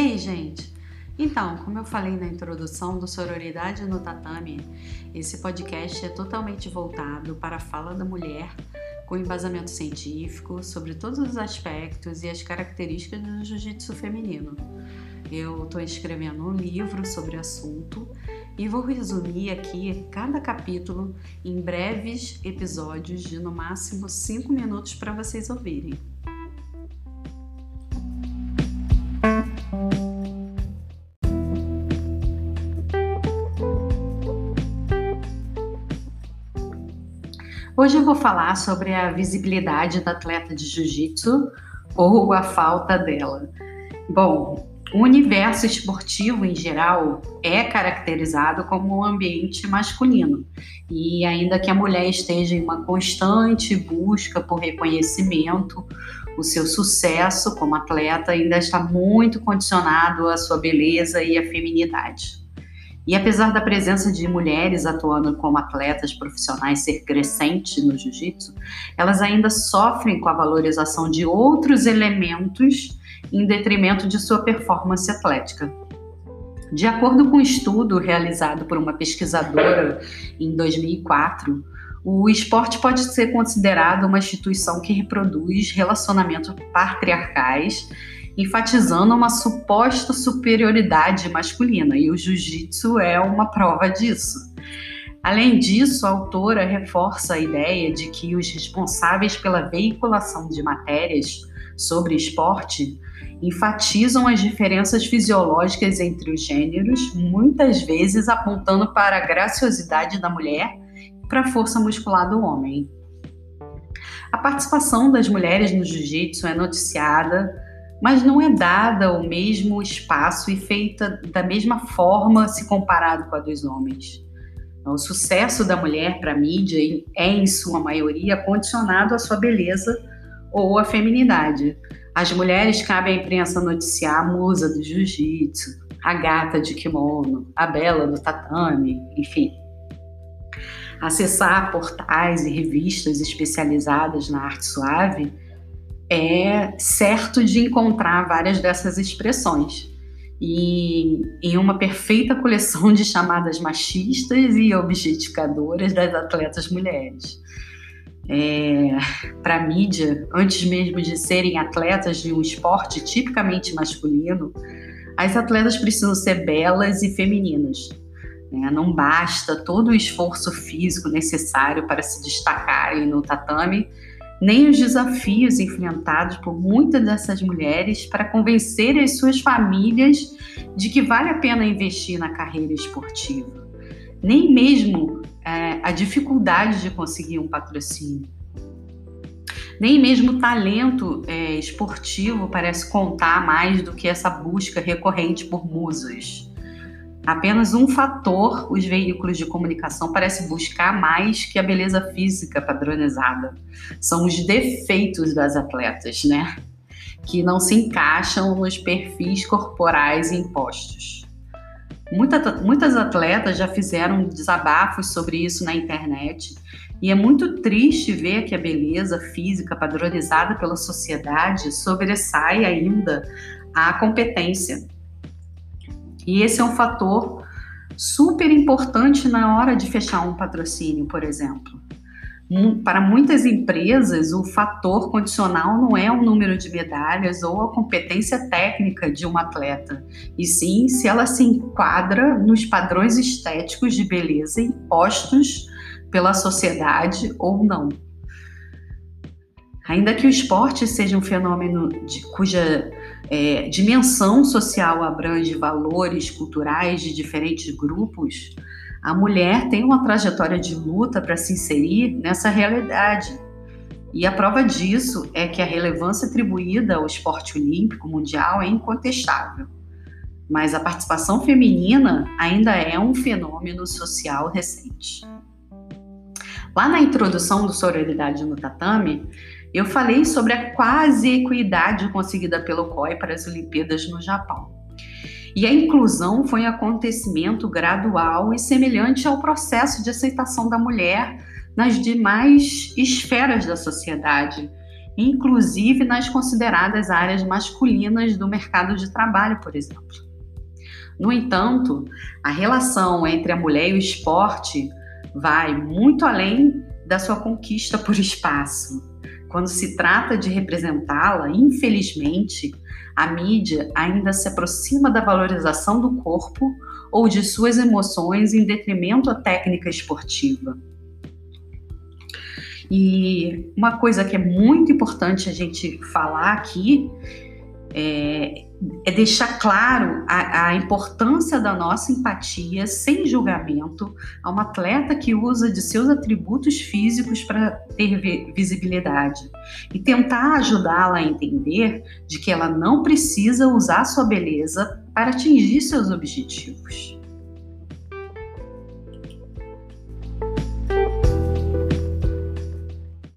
aí, gente? Então, como eu falei na introdução do Sororidade no Tatame, esse podcast é totalmente voltado para a fala da mulher com embasamento científico sobre todos os aspectos e as características do jiu-jitsu feminino. Eu estou escrevendo um livro sobre o assunto e vou resumir aqui cada capítulo em breves episódios de no máximo 5 minutos para vocês ouvirem. Hoje eu vou falar sobre a visibilidade da atleta de jiu-jitsu ou a falta dela. Bom, o universo esportivo em geral é caracterizado como um ambiente masculino. E ainda que a mulher esteja em uma constante busca por reconhecimento, o seu sucesso como atleta ainda está muito condicionado à sua beleza e à feminidade. E apesar da presença de mulheres atuando como atletas profissionais ser crescente no jiu-jitsu, elas ainda sofrem com a valorização de outros elementos em detrimento de sua performance atlética. De acordo com um estudo realizado por uma pesquisadora em 2004, o esporte pode ser considerado uma instituição que reproduz relacionamentos patriarcais enfatizando uma suposta superioridade masculina, e o jiu-jitsu é uma prova disso. Além disso, a autora reforça a ideia de que os responsáveis pela veiculação de matérias sobre esporte enfatizam as diferenças fisiológicas entre os gêneros, muitas vezes apontando para a graciosidade da mulher e para a força muscular do homem. A participação das mulheres no jiu-jitsu é noticiada mas não é dada o mesmo espaço e feita da mesma forma se comparado com a dos homens. O sucesso da mulher para a mídia é, em sua maioria, condicionado à sua beleza ou à feminidade. As mulheres cabem à imprensa noticiar a musa do jiu-jitsu, a gata de kimono, a bela do tatame, enfim. Acessar portais e revistas especializadas na arte suave é certo de encontrar várias dessas expressões. E em uma perfeita coleção de chamadas machistas e objetificadoras das atletas mulheres. É, Para a mídia, antes mesmo de serem atletas de um esporte tipicamente masculino, as atletas precisam ser belas e femininas. Né? Não basta todo o esforço físico necessário para se destacarem no tatame nem os desafios enfrentados por muitas dessas mulheres para convencer as suas famílias de que vale a pena investir na carreira esportiva, nem mesmo é, a dificuldade de conseguir um patrocínio. Nem mesmo o talento é, esportivo parece contar mais do que essa busca recorrente por musas apenas um fator os veículos de comunicação parecem buscar mais que a beleza física padronizada. São os defeitos das atletas, né? Que não se encaixam nos perfis corporais impostos. Muita, muitas atletas já fizeram desabafos sobre isso na internet e é muito triste ver que a beleza física padronizada pela sociedade sobressai ainda a competência e esse é um fator super importante na hora de fechar um patrocínio, por exemplo. Para muitas empresas, o fator condicional não é o número de medalhas ou a competência técnica de um atleta, e sim se ela se enquadra nos padrões estéticos de beleza impostos pela sociedade ou não. Ainda que o esporte seja um fenômeno de, cuja é, dimensão social abrange valores culturais de diferentes grupos, a mulher tem uma trajetória de luta para se inserir nessa realidade. E a prova disso é que a relevância atribuída ao esporte olímpico mundial é incontestável. Mas a participação feminina ainda é um fenômeno social recente. Lá na introdução do Sororidade no Tatame, eu falei sobre a quase equidade conseguida pelo COI para as Olimpíadas no Japão. E a inclusão foi um acontecimento gradual e semelhante ao processo de aceitação da mulher nas demais esferas da sociedade, inclusive nas consideradas áreas masculinas do mercado de trabalho, por exemplo. No entanto, a relação entre a mulher e o esporte vai muito além da sua conquista por espaço. Quando se trata de representá-la, infelizmente, a mídia ainda se aproxima da valorização do corpo ou de suas emoções em detrimento à técnica esportiva. E uma coisa que é muito importante a gente falar aqui é, é deixar claro a, a, importância da nossa empatia sem julgamento a uma atleta que usa de seus atributos físicos para ter visibilidade e tentar ajudá-la a entender de que ela não precisa usar sua beleza para atingir seus objetivos.